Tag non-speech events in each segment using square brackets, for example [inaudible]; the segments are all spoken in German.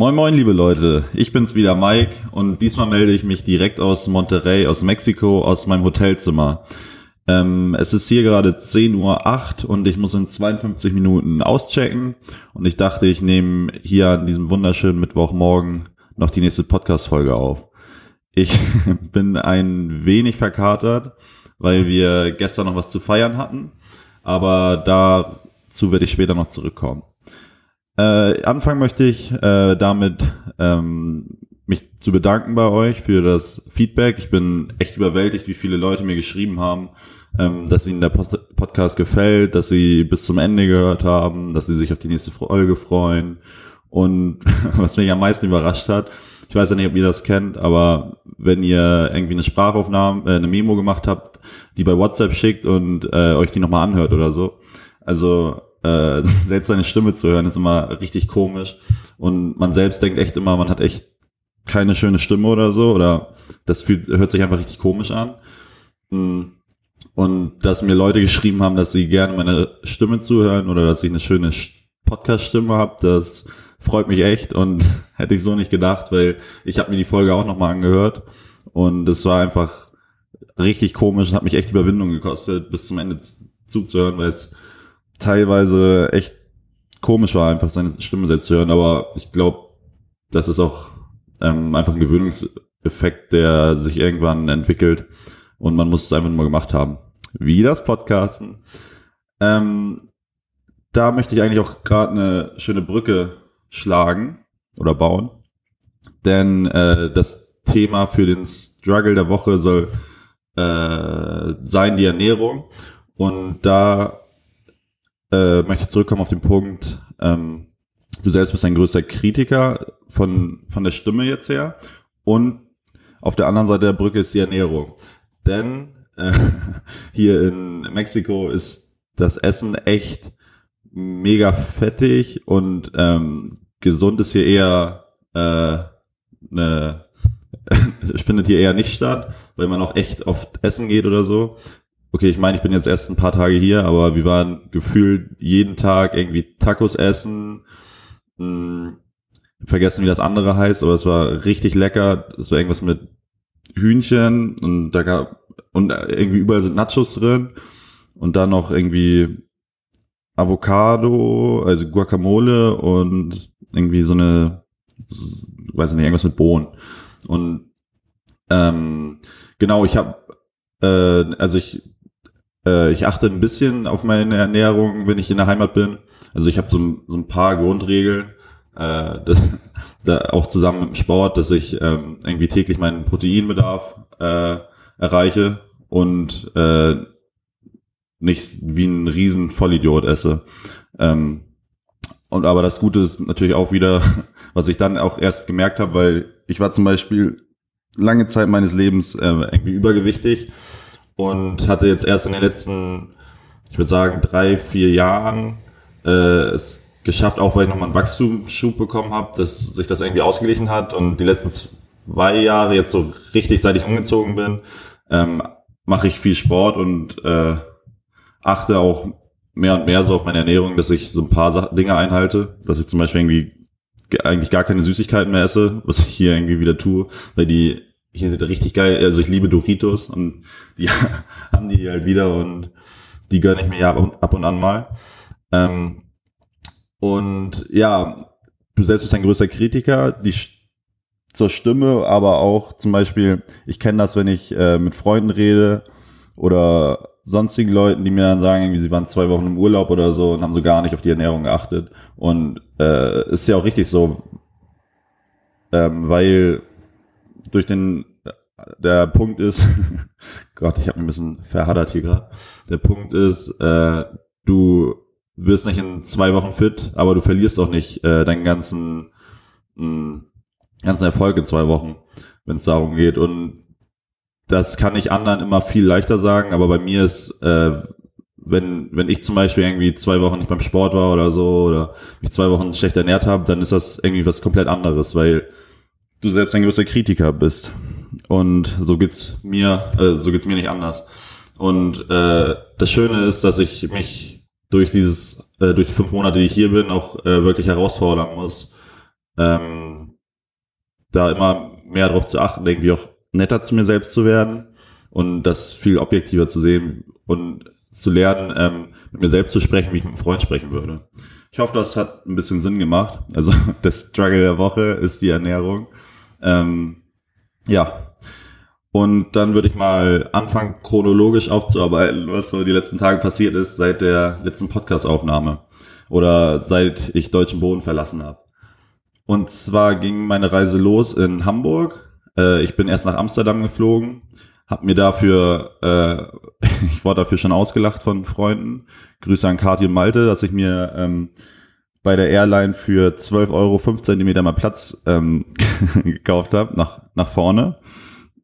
Moin moin liebe Leute, ich bin's wieder Mike und diesmal melde ich mich direkt aus Monterrey, aus Mexiko, aus meinem Hotelzimmer. Ähm, es ist hier gerade 10.08 Uhr und ich muss in 52 Minuten auschecken und ich dachte, ich nehme hier an diesem wunderschönen Mittwochmorgen noch die nächste Podcast-Folge auf. Ich [laughs] bin ein wenig verkatert, weil wir gestern noch was zu feiern hatten, aber dazu werde ich später noch zurückkommen. Äh, anfangen möchte ich äh, damit, ähm, mich zu bedanken bei euch für das Feedback. Ich bin echt überwältigt, wie viele Leute mir geschrieben haben, ähm, dass ihnen der Post Podcast gefällt, dass sie bis zum Ende gehört haben, dass sie sich auf die nächste Folge freuen. Und [laughs] was mich am meisten überrascht hat, ich weiß ja nicht, ob ihr das kennt, aber wenn ihr irgendwie eine Sprachaufnahme, äh, eine Memo gemacht habt, die bei WhatsApp schickt und äh, euch die nochmal anhört oder so. Also äh, [laughs] selbst seine Stimme zu hören, ist immer richtig komisch. Und man selbst denkt echt immer, man hat echt keine schöne Stimme oder so. Oder das fühlt, hört sich einfach richtig komisch an. Mm. Und dass mir Leute geschrieben haben, dass sie gerne meine Stimme zuhören oder dass ich eine schöne Podcast-Stimme habe, das freut mich echt und [laughs] hätte ich so nicht gedacht, weil ich habe mir die Folge auch nochmal angehört und es war einfach richtig komisch, hat mich echt Überwindung gekostet, bis zum Ende zuzuhören, weil es teilweise echt komisch war, einfach seine Stimme selbst zu hören. Aber ich glaube, das ist auch ähm, einfach ein Gewöhnungseffekt, der sich irgendwann entwickelt und man muss es einfach nur gemacht haben. Wie das Podcasten. Ähm, da möchte ich eigentlich auch gerade eine schöne Brücke schlagen oder bauen. Denn äh, das Thema für den Struggle der Woche soll äh, sein die Ernährung. Und da äh, möchte zurückkommen auf den Punkt, ähm, du selbst bist ein größter Kritiker von, von der Stimme jetzt her und auf der anderen Seite der Brücke ist die Ernährung. Denn äh, [laughs] hier in Mexiko ist das Essen echt mega fettig und ähm, gesund ist hier eher äh, ne, [laughs] findet hier eher nicht statt, weil man auch echt oft essen geht oder so okay, ich meine, ich bin jetzt erst ein paar Tage hier, aber wir waren gefühlt jeden Tag irgendwie Tacos essen, mh, hm, vergessen, wie das andere heißt, aber es war richtig lecker. Es war irgendwas mit Hühnchen und da gab, und irgendwie überall sind Nachos drin und dann noch irgendwie Avocado, also Guacamole und irgendwie so eine, weiß ich nicht, irgendwas mit Bohnen. Und ähm, genau, ich habe, äh, also ich äh, ich achte ein bisschen auf meine Ernährung, wenn ich in der Heimat bin. Also ich habe so, so ein paar Grundregeln, äh, das, [laughs] da auch zusammen mit dem Sport, dass ich ähm, irgendwie täglich meinen Proteinbedarf äh, erreiche und äh, nicht wie ein riesen Vollidiot esse. Ähm, und aber das Gute ist natürlich auch wieder, [laughs] was ich dann auch erst gemerkt habe, weil ich war zum Beispiel lange Zeit meines Lebens äh, irgendwie übergewichtig und hatte jetzt erst in den letzten, ich würde sagen, drei, vier Jahren äh, es geschafft, auch weil ich nochmal einen Wachstumsschub bekommen habe, dass sich das irgendwie ausgeglichen hat und die letzten zwei Jahre jetzt so richtig, seit ich umgezogen bin, ähm, mache ich viel Sport und äh, achte auch mehr und mehr so auf meine Ernährung, dass ich so ein paar Dinge einhalte, dass ich zum Beispiel irgendwie eigentlich gar keine Süßigkeiten mehr esse, was ich hier irgendwie wieder tue, weil die hier sind richtig geil, also ich liebe Doritos und die [laughs] haben die halt wieder und die gönne ich mir ja ab und an mal. Ähm, und ja, du selbst bist ein größter Kritiker, die zur Stimme, aber auch zum Beispiel, ich kenne das, wenn ich äh, mit Freunden rede oder sonstigen Leuten, die mir dann sagen, irgendwie, sie waren zwei Wochen im Urlaub oder so und haben so gar nicht auf die Ernährung geachtet. Und äh, ist ja auch richtig so, ähm, weil durch den der Punkt ist, [laughs] Gott, ich habe ein bisschen verhaddert hier gerade. Der Punkt ist, äh, du wirst nicht in zwei Wochen fit, aber du verlierst auch nicht äh, deinen ganzen mh, hm, ganzen Erfolg in zwei Wochen, wenn es darum geht. Und das kann ich anderen immer viel leichter sagen, aber bei mir ist, äh, wenn, wenn ich zum Beispiel irgendwie zwei Wochen nicht beim Sport war oder so oder mich zwei Wochen schlecht ernährt habe, dann ist das irgendwie was komplett anderes, weil du selbst ein größter Kritiker bist. Und so geht's mir, äh, so geht's mir nicht anders. Und äh, das Schöne ist, dass ich mich durch dieses, äh, durch die fünf Monate, die ich hier bin, auch äh, wirklich herausfordern muss, ähm, da immer mehr darauf zu achten, irgendwie auch netter zu mir selbst zu werden und das viel objektiver zu sehen und zu lernen, ähm, mit mir selbst zu sprechen, wie ich mit einem Freund sprechen würde. Ich hoffe, das hat ein bisschen Sinn gemacht. Also [laughs] der Struggle der Woche ist die Ernährung. Ähm, ja. Und dann würde ich mal anfangen, chronologisch aufzuarbeiten, was so die letzten Tage passiert ist seit der letzten Podcast-Aufnahme oder seit ich deutschen Boden verlassen habe. Und zwar ging meine Reise los in Hamburg. Äh, ich bin erst nach Amsterdam geflogen, hab mir dafür, äh, [laughs] ich wurde dafür schon ausgelacht von Freunden. Grüße an Kati und Malte, dass ich mir ähm, bei der Airline für 12 Euro 5 Zentimeter mal Platz ähm, [laughs] gekauft habe, nach, nach vorne.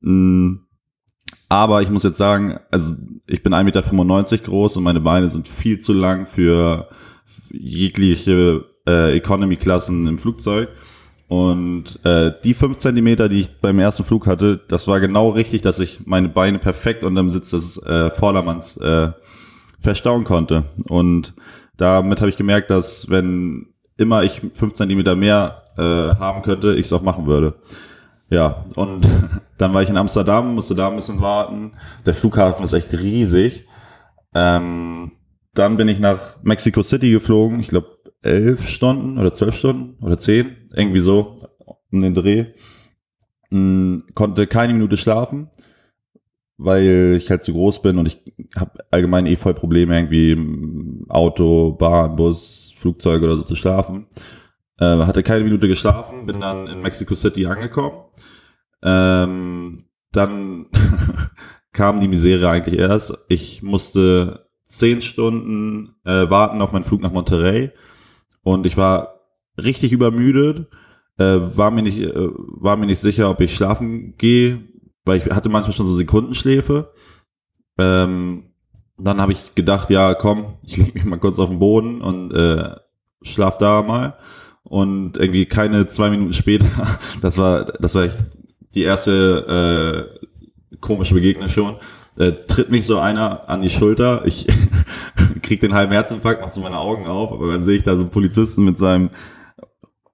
Mm, aber ich muss jetzt sagen, also ich bin 1,95 Meter groß und meine Beine sind viel zu lang für jegliche äh, Economy-Klassen im Flugzeug. Und äh, die fünf Zentimeter, die ich beim ersten Flug hatte, das war genau richtig, dass ich meine Beine perfekt unterm Sitz des äh, Vordermanns äh, verstauen konnte. Und damit habe ich gemerkt, dass wenn immer ich fünf Zentimeter mehr äh, haben könnte, ich es auch machen würde. Ja, und [laughs] dann war ich in Amsterdam, musste da ein bisschen warten. Der Flughafen ist echt riesig. Ähm, dann bin ich nach Mexico City geflogen. Ich glaube, elf Stunden oder zwölf Stunden oder zehn, irgendwie so um den Dreh. Hm, konnte keine Minute schlafen, weil ich halt zu groß bin und ich habe allgemein eh voll Probleme irgendwie Auto, Bahn, Bus, Flugzeug oder so zu schlafen. Äh, hatte keine Minute geschlafen, bin dann in Mexico City angekommen. Ähm, dann [laughs] kam die Misere eigentlich erst. Ich musste zehn Stunden äh, warten auf meinen Flug nach Monterrey und ich war richtig übermüdet, äh, war mir nicht, äh, war mir nicht sicher, ob ich schlafen gehe, weil ich hatte manchmal schon so Sekundenschläfe. Ähm, dann habe ich gedacht, ja, komm, ich lege mich mal kurz auf den Boden und äh, schlaf da mal. Und irgendwie keine zwei Minuten später, [laughs] das war, das war echt die erste äh, komische Begegnung schon, äh, tritt mich so einer an die Schulter. Ich [laughs] krieg den halben Herzinfarkt, mach so meine Augen auf, aber dann sehe ich da so einen Polizisten mit seinem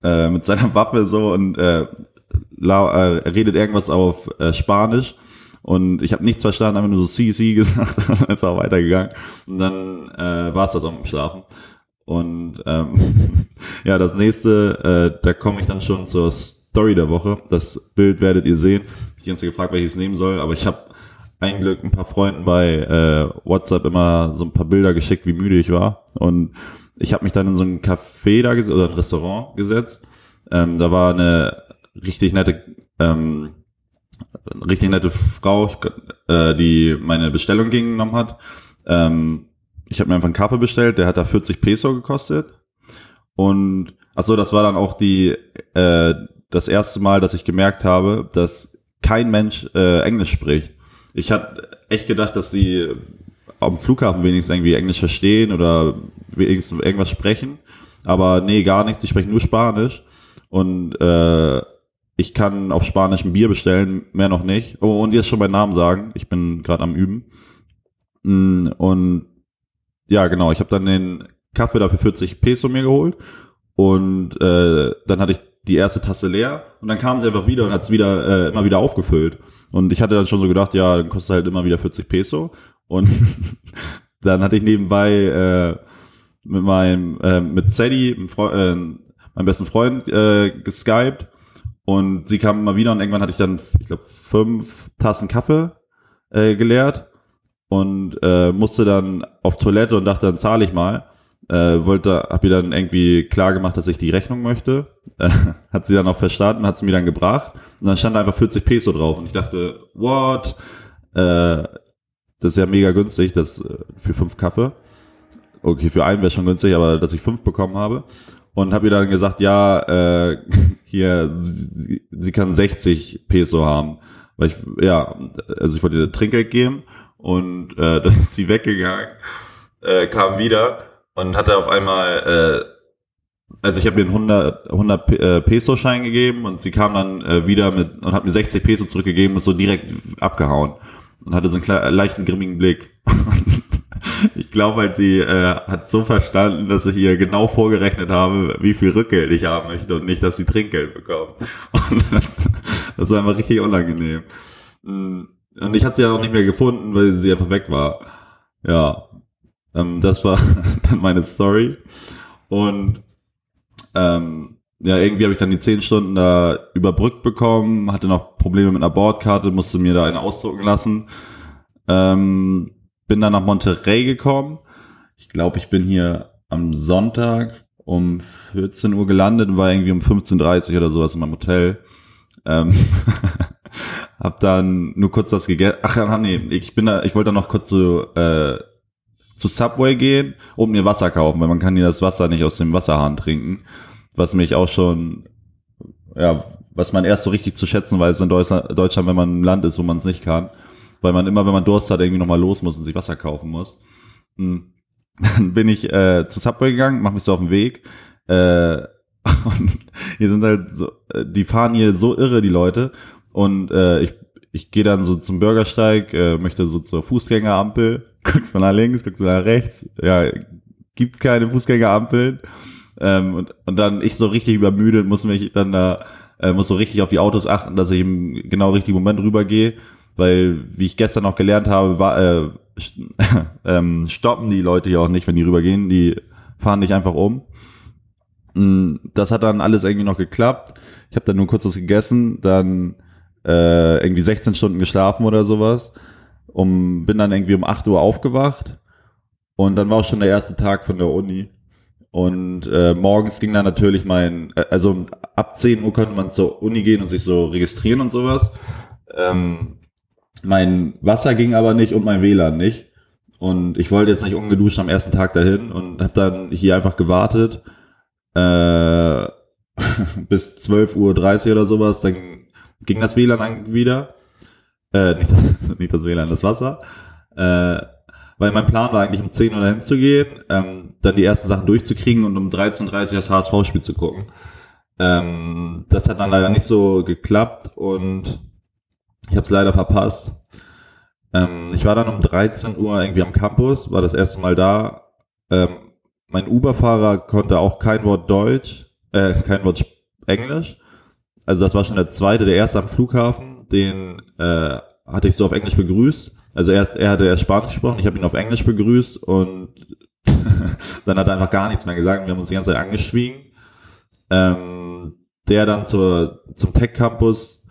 äh, mit seiner Waffe so und äh, la, äh, redet irgendwas auf äh, Spanisch. Und ich habe nichts verstanden, einfach nur so CC [laughs] gesagt und dann ist auch weitergegangen. Und dann äh, war es das auch mit dem Schlafen. Und ähm, [laughs] ja, das nächste, äh, da komme ich dann schon zur Story der Woche. Das Bild werdet ihr sehen. Ich habe gefragt, welches nehmen soll, aber ich habe ein Glück ein paar Freunden bei äh, WhatsApp immer so ein paar Bilder geschickt, wie müde ich war. Und ich habe mich dann in so ein Café da oder ein Restaurant gesetzt. Ähm, da war eine richtig nette, ähm, richtig nette Frau, äh, die meine Bestellung genommen hat. Ähm, ich habe mir einfach einen Kaffee bestellt, der hat da 40 Peso gekostet. Und ach so, das war dann auch die äh, das erste Mal, dass ich gemerkt habe, dass kein Mensch äh, Englisch spricht. Ich hatte echt gedacht, dass sie am Flughafen wenigstens irgendwie Englisch verstehen oder wenigstens irgendwas sprechen. Aber nee, gar nichts. Sie sprechen nur Spanisch. Und äh, ich kann auf Spanisch ein Bier bestellen, mehr noch nicht. Oh, und jetzt schon meinen Namen sagen. Ich bin gerade am Üben. Mm, und ja, genau, ich habe dann den Kaffee dafür 40 Peso mir geholt. Und äh, dann hatte ich die erste Tasse leer und dann kam sie einfach wieder und hat es wieder äh, immer wieder aufgefüllt. Und ich hatte dann schon so gedacht, ja, dann kostet halt immer wieder 40 Peso. Und [laughs] dann hatte ich nebenbei äh, mit meinem äh, mit Sadie, äh, meinem besten Freund, äh, geskypt und sie kam immer wieder und irgendwann hatte ich dann, ich glaube, fünf Tassen Kaffee äh, geleert und äh, musste dann auf Toilette und dachte, dann zahle ich mal äh, wollte, hab ihr dann irgendwie klar gemacht, dass ich die Rechnung möchte. Äh, [laughs] hat sie dann auch verstanden, hat sie mir dann gebracht. Und dann stand einfach 40 Peso drauf. Und ich dachte, what? Äh, das ist ja mega günstig, das äh, für fünf Kaffee. Okay, für einen wäre schon günstig, aber dass ich fünf bekommen habe. Und habe ihr dann gesagt, ja, äh, [laughs] hier, sie, sie kann 60 Peso haben. Weil ich, ja, also ich wollte ihr Trinkgeld geben und äh, [laughs] dann ist sie weggegangen, äh, kam wieder und hatte auf einmal, äh, also ich habe ihr einen 100, 100 äh, Peso-Schein gegeben und sie kam dann äh, wieder mit und hat mir 60 Peso zurückgegeben und ist so direkt abgehauen und hatte so einen leichten grimmigen Blick. [laughs] ich glaube halt, sie äh, hat so verstanden, dass ich ihr genau vorgerechnet habe, wie viel Rückgeld ich haben möchte und nicht, dass sie Trinkgeld bekommt. [laughs] Und das war einfach richtig unangenehm. Mm, und ich hatte sie ja auch nicht mehr gefunden, weil sie einfach weg war. Ja, ähm, das war [laughs] dann meine Story. Und ähm, ja, irgendwie habe ich dann die zehn Stunden da überbrückt bekommen, hatte noch Probleme mit einer Bordkarte, musste mir da eine ausdrucken lassen. Ähm, bin dann nach Monterey gekommen. Ich glaube, ich bin hier am Sonntag um 14 Uhr gelandet und war irgendwie um 15.30 Uhr oder sowas in meinem Hotel. Ähm, [laughs] hab dann nur kurz was gegessen. Ach nee, ich bin da, ich wollte dann noch kurz zu, äh, zu Subway gehen und mir Wasser kaufen, weil man kann hier das Wasser nicht aus dem Wasserhahn trinken. Was mich auch schon, ja, was man erst so richtig zu schätzen weiß in Deutschland, wenn man ein Land ist, wo man es nicht kann. Weil man immer, wenn man Durst hat, irgendwie nochmal los muss und sich Wasser kaufen muss. Hm. [laughs] Dann bin ich äh, zu Subway gegangen, mach mich so auf den Weg. Äh, [laughs] und hier sind halt so, äh, die fahren hier so irre, die Leute. Und äh, ich, ich gehe dann so zum Bürgersteig, äh, möchte so zur Fußgängerampel, [laughs] guckst du nach links, guckst du nach rechts. Ja, gibt's keine Fußgängerampeln. Ähm, und, und dann ich so richtig übermüdet, muss mich dann da, äh, muss so richtig auf die Autos achten, dass ich im genau richtigen Moment rübergehe. Weil, wie ich gestern auch gelernt habe, war, äh, [laughs] ähm, stoppen die Leute hier auch nicht, wenn die rübergehen. Die fahren nicht einfach um. Mm, das hat dann alles irgendwie noch geklappt. Ich habe dann nur kurz was gegessen, dann äh, irgendwie 16 Stunden geschlafen oder sowas. Um, bin dann irgendwie um 8 Uhr aufgewacht und dann war auch schon der erste Tag von der Uni. Und äh, morgens ging dann natürlich mein, äh, also ab 10 Uhr konnte man zur Uni gehen und sich so registrieren und sowas. Ähm, mein Wasser ging aber nicht und mein WLAN nicht. Und ich wollte jetzt nicht ungeduscht am ersten Tag dahin und habe dann hier einfach gewartet äh, [laughs] bis 12.30 Uhr oder sowas. Dann ging das WLAN wieder. Äh, nicht, das, [laughs] nicht das WLAN, das Wasser. Äh, weil mein Plan war eigentlich um 10 Uhr dahin zu gehen, ähm, dann die ersten Sachen durchzukriegen und um 13.30 Uhr das HSV-Spiel zu gucken. Ähm, das hat dann leider nicht so geklappt und ich habe es leider verpasst. Ähm, ich war dann um 13 Uhr irgendwie am Campus, war das erste Mal da. Ähm, mein Uber-Fahrer konnte auch kein Wort Deutsch, äh, kein Wort Englisch. Also das war schon der zweite, der erste am Flughafen, den äh, hatte ich so auf Englisch begrüßt. Also erst er hatte erst Spanisch gesprochen, ich habe ihn auf Englisch begrüßt und [laughs] dann hat er einfach gar nichts mehr gesagt. Wir haben uns die ganze Zeit angeschwiegen. Ähm, der dann zur, zum Tech Campus,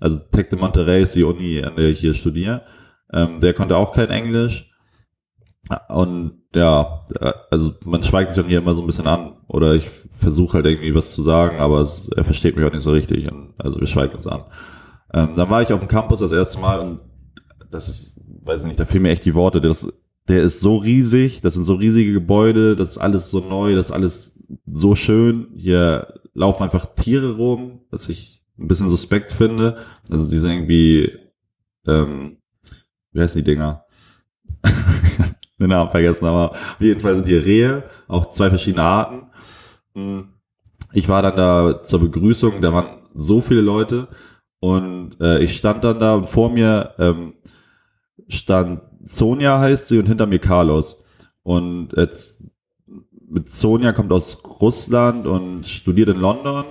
also Tech de Monterrey ist die Uni, an der ich hier studiere, ähm, der konnte auch kein Englisch. Und ja, also man schweigt sich dann hier immer so ein bisschen an oder ich versuche halt irgendwie was zu sagen, aber es, er versteht mich auch nicht so richtig. Und, also wir schweigen uns an. Ähm, dann war ich auf dem Campus das erste Mal und das ist, weiß ich nicht, da fehlen mir echt die Worte. Das, der ist so riesig, das sind so riesige Gebäude, das ist alles so neu, das ist alles so schön. Hier laufen einfach Tiere rum, was ich ein bisschen suspekt finde. Also die sind irgendwie, ähm, wie heißen die Dinger? [laughs] den Namen vergessen, aber auf jeden Fall sind hier Rehe, auch zwei verschiedene Arten. Hm. Ich war dann da zur Begrüßung, da waren so viele Leute und äh, ich stand dann da und vor mir ähm, stand Sonja heißt sie und hinter mir Carlos. Und jetzt mit Sonja kommt aus Russland und studiert in London.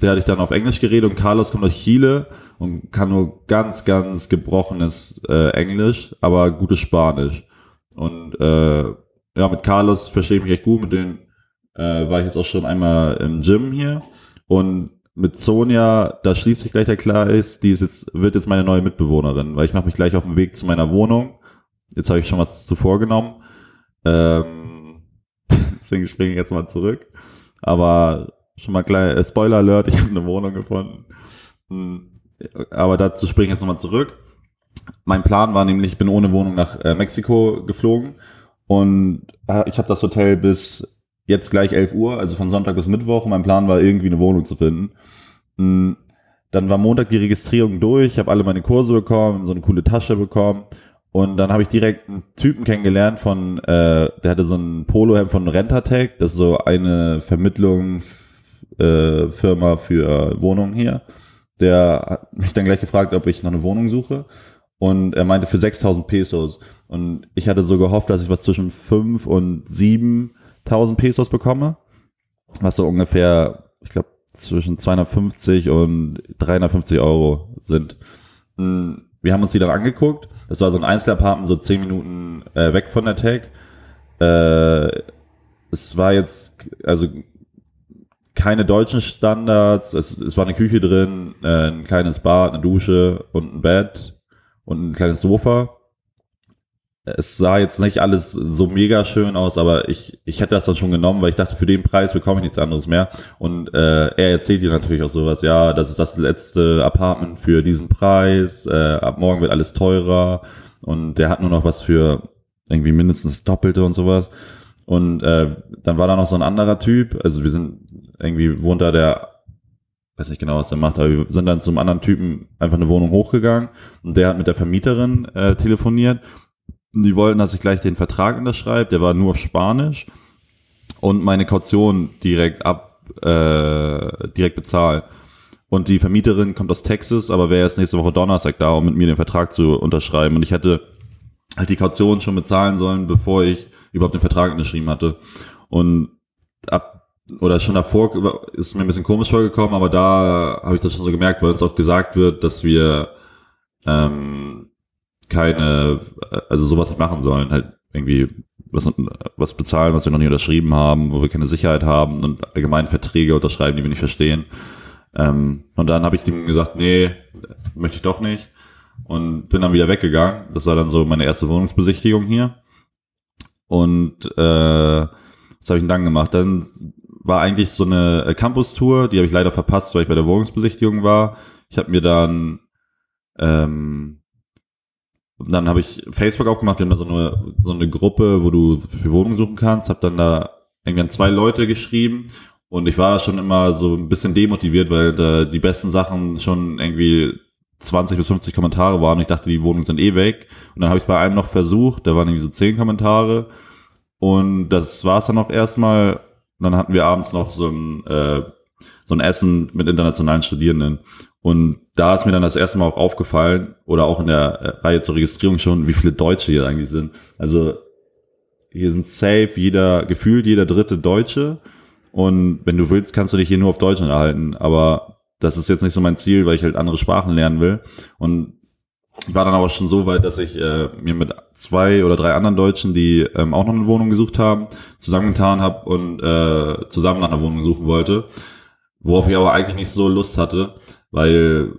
Der hatte ich dann auf Englisch geredet und Carlos kommt aus Chile und kann nur ganz, ganz gebrochenes äh, Englisch, aber gutes Spanisch. Und äh, ja, mit Carlos verstehe ich mich echt gut, mit denen äh, war ich jetzt auch schon einmal im Gym hier. Und mit Sonja, da schließt sich gleich der Kreis, die ist jetzt, wird jetzt meine neue Mitbewohnerin, weil ich mache mich gleich auf den Weg zu meiner Wohnung. Jetzt habe ich schon was zuvor genommen. Ähm, [laughs] deswegen springe ich jetzt mal zurück. Aber schon mal klein, äh, Spoiler Alert, ich habe eine Wohnung gefunden. Hm, aber dazu springe ich jetzt nochmal zurück. Mein Plan war nämlich, ich bin ohne Wohnung nach äh, Mexiko geflogen und äh, ich habe das Hotel bis jetzt gleich 11 Uhr, also von Sonntag bis Mittwoch. mein Plan war, irgendwie eine Wohnung zu finden. Mm, dann war Montag die Registrierung durch, habe alle meine Kurse bekommen, so eine coole Tasche bekommen. Und dann habe ich direkt einen Typen kennengelernt von, äh, der hatte so ein Polohemd von Rentatec, das ist so eine Vermittlung äh, Firma für Wohnungen hier. Der hat mich dann gleich gefragt, ob ich noch eine Wohnung suche und er meinte für 6000 Pesos. Und ich hatte so gehofft, dass ich was zwischen 5 und 7.000 Pesos bekomme. Was so ungefähr, ich glaube, zwischen 250 und 350 Euro sind. Hm, wir haben uns die dann angeguckt. Das war so ein Einzelapartment, so 10 Minuten äh, weg von der Tech. Äh, es war jetzt, also keine deutschen Standards. Es, es war eine Küche drin, äh, ein kleines Bad, eine Dusche und ein Bett und ein kleines Sofa. Es sah jetzt nicht alles so mega schön aus, aber ich, ich hätte das dann schon genommen, weil ich dachte, für den Preis bekomme ich nichts anderes mehr. Und äh, er erzählt dir natürlich auch sowas, ja, das ist das letzte Apartment für diesen Preis, äh, ab morgen wird alles teurer und der hat nur noch was für irgendwie mindestens das Doppelte und sowas. Und äh, dann war da noch so ein anderer Typ, also wir sind irgendwie wohnt da der, weiß nicht genau, was der macht, aber wir sind dann zum anderen Typen einfach eine Wohnung hochgegangen und der hat mit der Vermieterin äh, telefoniert. Die wollten, dass ich gleich den Vertrag unterschreibe, der war nur auf Spanisch und meine Kaution direkt ab, äh, direkt bezahle. Und die Vermieterin kommt aus Texas, aber wäre erst nächste Woche Donnerstag da, um mit mir den Vertrag zu unterschreiben. Und ich hätte halt die Kaution schon bezahlen sollen, bevor ich überhaupt den Vertrag unterschrieben hatte. Und ab oder schon davor ist mir ein bisschen komisch vorgekommen, aber da habe ich das schon so gemerkt, weil uns auch gesagt wird, dass wir ähm, keine, also sowas nicht machen sollen, halt irgendwie was, was bezahlen, was wir noch nie unterschrieben haben, wo wir keine Sicherheit haben und allgemein Verträge unterschreiben, die wir nicht verstehen. Ähm, und dann habe ich dem gesagt, nee, möchte ich doch nicht. Und bin dann wieder weggegangen. Das war dann so meine erste Wohnungsbesichtigung hier. Und äh, was habe ich denn dann gemacht? Dann war eigentlich so eine äh, Campus-Tour, die habe ich leider verpasst, weil ich bei der Wohnungsbesichtigung war. Ich habe mir dann ähm, dann habe ich Facebook aufgemacht, wir haben da so eine, so eine Gruppe, wo du für Wohnungen suchen kannst, habe dann da irgendwann zwei Leute geschrieben und ich war da schon immer so ein bisschen demotiviert, weil da die besten Sachen schon irgendwie 20 bis 50 Kommentare waren. Ich dachte, die Wohnungen sind eh weg. Und dann habe ich es bei einem noch versucht, da waren irgendwie so 10 Kommentare. Und das war es dann auch erstmal. Und dann hatten wir abends noch so ein, äh, so ein Essen mit internationalen Studierenden. Und da ist mir dann das erste Mal auch aufgefallen, oder auch in der äh, Reihe zur Registrierung schon, wie viele Deutsche hier eigentlich sind. Also hier sind safe jeder, gefühlt jeder dritte Deutsche. Und wenn du willst, kannst du dich hier nur auf Deutsch erhalten. Aber das ist jetzt nicht so mein Ziel, weil ich halt andere Sprachen lernen will. Und ich war dann aber schon so weit, dass ich äh, mir mit zwei oder drei anderen Deutschen, die ähm, auch noch eine Wohnung gesucht haben, zusammengetan habe und äh, zusammen nach einer Wohnung suchen wollte. Worauf ich aber eigentlich nicht so Lust hatte, weil,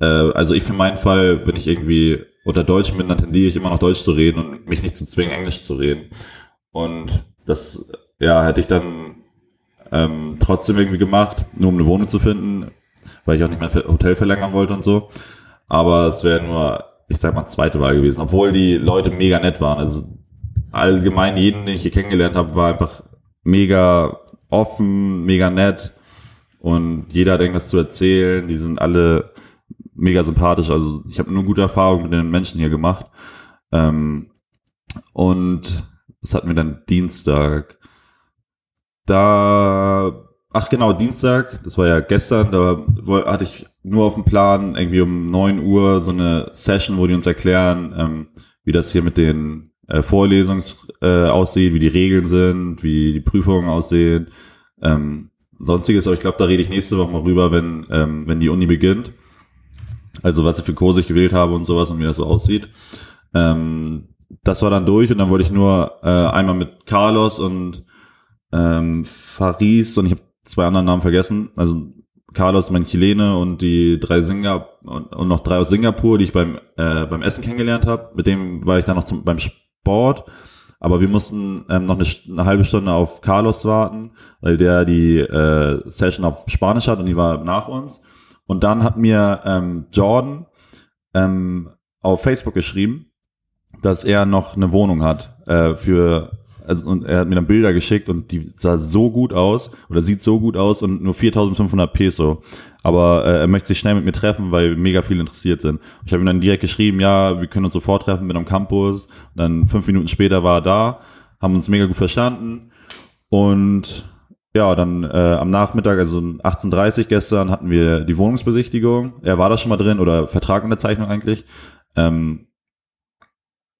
äh, also ich für meinen Fall, wenn ich irgendwie unter Deutschen bin, dann tendiere ich immer noch Deutsch zu reden und mich nicht zu zwingen, Englisch zu reden. Und das, ja, hätte ich dann ähm, trotzdem irgendwie gemacht, nur um eine Wohnung zu finden, weil ich auch nicht mein Hotel verlängern wollte und so aber es wäre nur, ich sag mal, zweite Wahl gewesen, obwohl die Leute mega nett waren. Also allgemein jeden, den ich hier kennengelernt habe, war einfach mega offen, mega nett und jeder hat irgendwas zu erzählen. Die sind alle mega sympathisch. Also ich habe nur gute Erfahrungen mit den Menschen hier gemacht. Ähm, und was hatten wir dann Dienstag? Da Ach genau, Dienstag, das war ja gestern, da hatte ich nur auf dem Plan, irgendwie um neun Uhr so eine Session, wo die uns erklären, ähm, wie das hier mit den äh, Vorlesungs äh, aussieht, wie die Regeln sind, wie die Prüfungen aussehen, ähm, sonstiges, aber ich glaube, da rede ich nächste Woche mal rüber, wenn, ähm, wenn die Uni beginnt. Also was ich für Kurse ich gewählt habe und sowas und wie das so aussieht. Ähm, das war dann durch und dann wollte ich nur äh, einmal mit Carlos und ähm, Faris und ich habe zwei anderen Namen vergessen. Also Carlos, mein Chilene und die drei Singapur und, und, noch drei aus Singapur, die ich beim äh, beim Essen kennengelernt habe. Mit dem war ich dann noch zum, beim Sport. Aber wir mussten ähm, noch eine, eine, halbe Stunde auf Carlos warten, weil der die äh, Session auf Spanisch hat und die war nach uns. Und dann hat mir ähm, Jordan ähm, auf Facebook geschrieben, dass er noch eine Wohnung hat äh, für also und er hat mir dann Bilder geschickt und die sah so gut aus oder sieht so gut aus und nur 4500 Peso. Aber äh, er möchte sich schnell mit mir treffen, weil mega viel interessiert sind. Ich habe ihm dann direkt geschrieben, ja, wir können uns sofort treffen, bin am Campus. Und dann fünf Minuten später war er da, haben uns mega gut verstanden und ja, dann äh, am Nachmittag, also 18.30 gestern, hatten wir die Wohnungsbesichtigung. Er war da schon mal drin oder Vertrag in der Zeichnung eigentlich. Ähm,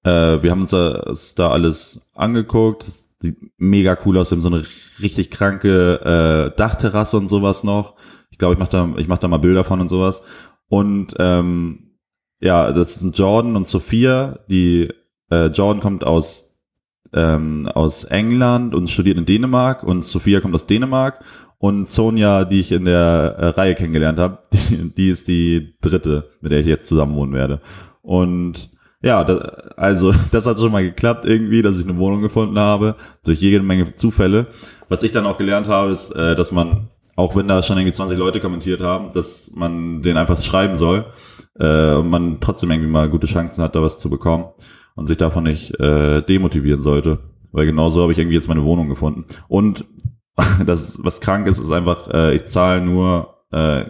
Äh, wir haben uns das da alles angeguckt. Das sieht mega cool aus. Wir haben so eine richtig kranke äh, Dachterrasse und sowas noch. Ich glaube, ich mache da, ich mach da mal Bilder von und sowas. Und ähm, ja, das ein Jordan und Sophia. Die äh, Jordan kommt aus ähm, aus England und studiert in Dänemark und Sophia kommt aus Dänemark und Sonja, die ich in der äh, Reihe kennengelernt habe, [laughs] die, die ist die dritte, mit der ich jetzt zusammen wohnen werde. Und ja, das, also [laughs] das hat schon mal geklappt irgendwie, dass ich eine Wohnung gefunden habe, durch jede Menge Zufälle. Was ich dann auch gelernt habe, ist, äh, dass man, auch wenn da schon irgendwie 20 Leute kommentiert haben, dass man den einfach schreiben soll äh, und man trotzdem irgendwie mal gute Chancen hat, da was zu bekommen und sich davon nicht äh, demotivieren sollte. Weil genauso habe ich irgendwie jetzt meine Wohnung gefunden. Und [laughs] das, was krank ist, ist einfach, äh, ich zahle nur, äh,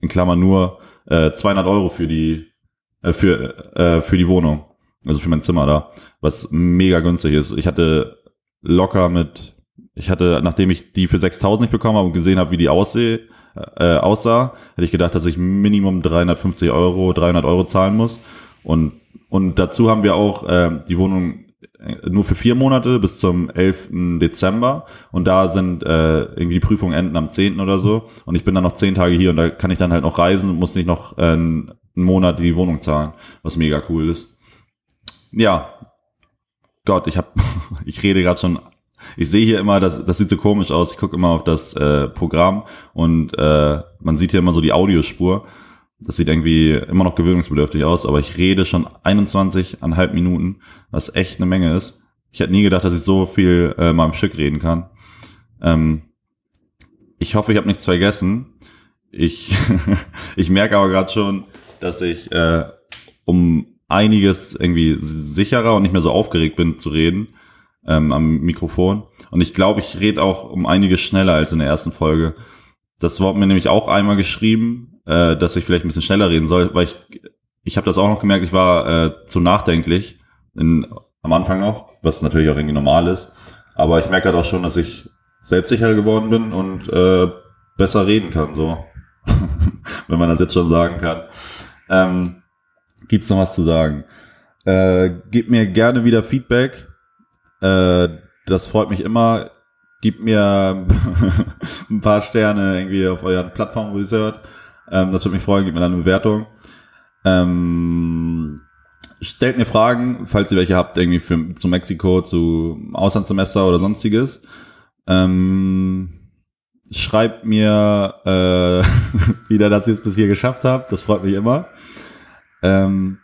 in Klammern nur, äh, 200 Euro für die, äh, für, äh, für die Wohnung. Also für mein Zimmer da. Was mega günstig ist. Ich hatte locker mit, ich hatte, nachdem ich die für 6000 nicht bekommen habe und gesehen habe, wie die aussehe, äh, aussah, hätte ich gedacht, dass ich Minimum 350 Euro, 300 Euro zahlen muss. Und, und dazu haben wir auch äh, die Wohnung äh, nur für vier Monate bis zum 11. Dezember und da sind äh, irgendwie die Prüfungen enden am 10. oder so und ich bin dann noch zehn Tage hier und da kann ich dann halt noch reisen und muss nicht noch äh, einen Monat die Wohnung zahlen, was mega cool ist. Ja, Gott, ich hab, [laughs] ich rede gerade schon, ich sehe hier immer, das, das sieht so komisch aus, ich gucke immer auf das äh, Programm und äh, man sieht hier immer so die Audiospur das sieht irgendwie immer noch gewöhnungsbedürftig aus, aber ich rede schon 21,5 Minuten, was echt eine Menge ist. Ich hätte nie gedacht, dass ich so viel äh, mal im Stück reden kann. Ähm, ich hoffe, ich habe nichts vergessen. Ich, [laughs] ich merke aber gerade schon, dass ich äh, um einiges irgendwie sicherer und nicht mehr so aufgeregt bin zu reden ähm, am Mikrofon. Und ich glaube, ich rede auch um einiges schneller als in der ersten Folge. Das Wort mir nämlich auch einmal geschrieben äh, dass ich vielleicht ein bisschen schneller reden soll, weil ich, ich habe das auch noch gemerkt, ich war äh, zu nachdenklich in, am Anfang noch, was natürlich auch irgendwie normal ist. Aber ich merke halt auch schon, dass ich selbstsicher geworden bin und äh, besser reden kann, so. [laughs] Wenn man das jetzt schon sagen kann. Ähm, gibt's noch was zu sagen? Äh, gebt mir gerne wieder Feedback. Äh, das freut mich immer. Gebt mir [laughs] ein paar Sterne irgendwie auf euren Plattformen, wo ihr es hört. Ähm, das würde mich freuen, gebt mir dann eine Bewertung. Ähm, stellt mir Fragen, falls ihr welche habt, irgendwie für, zu Mexiko, zu Auslandssemester oder sonstiges. Ähm, schreibt mir äh, [laughs] wieder, dass ihr es bis hier geschafft habt. Das freut mich immer. Ähm,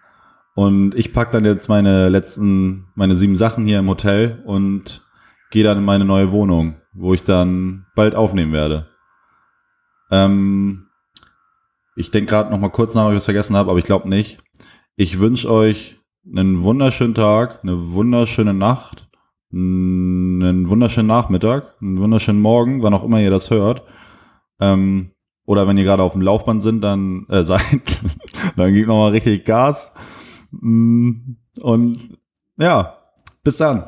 und ich pack dann jetzt meine letzten, meine sieben Sachen hier im Hotel und gehe dann in meine neue Wohnung, wo ich dann bald aufnehmen werde. Ähm, ich denke gerade noch mal kurz nach, ob ich was vergessen habe, aber ich glaube nicht. Ich wünsche euch einen wunderschönen Tag, eine wunderschöne Nacht, einen wunderschönen Nachmittag, einen wunderschönen Morgen, wann auch immer ihr das hört. Ähm, oder wenn ihr gerade auf dem Laufband sind, dann äh, [laughs] seid, dann gebt noch mal richtig Gas. Mm, und ja, bis dann.